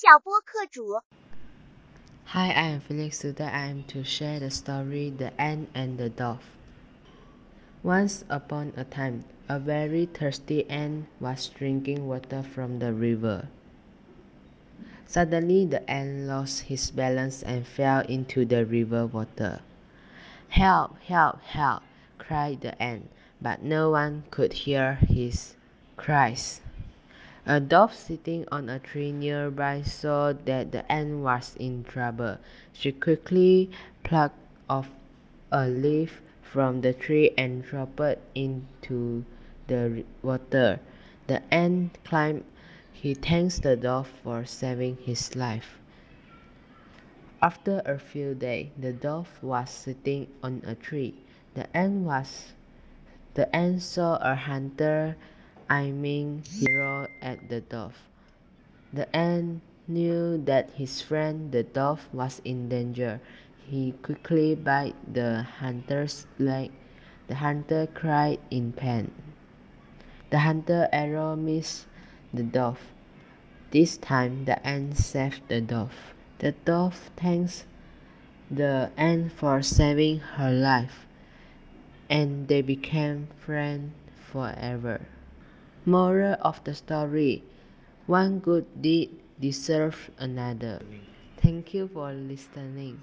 小播客主。 Hi, I am Felix. Today I am to share the story The Ant and the Dove. Once upon a time, a very thirsty ant was drinking water from the river. Suddenly, the ant lost his balance and fell into the river water. Help, help, help, cried the ant, but no one could hear his cries. A dove sitting on a tree nearby saw that the ant was in trouble. She quickly plucked off a leaf from the tree and dropped it into the water. The ant climbed. He thanked the dove for saving his life. After a few days, the dove was sitting on a tree. The ant was the ant saw a hunter aiming his arrow at the dove. The ant knew that his friend the dove was in danger. He quickly bit the hunter's leg. The hunter cried in pain. The hunter arrow missed the dove. This time the ant saved the dove. The dove thanks the ant for saving her life, and they became friends forever. Moral of the story One good deed deserves another. Thank you for listening.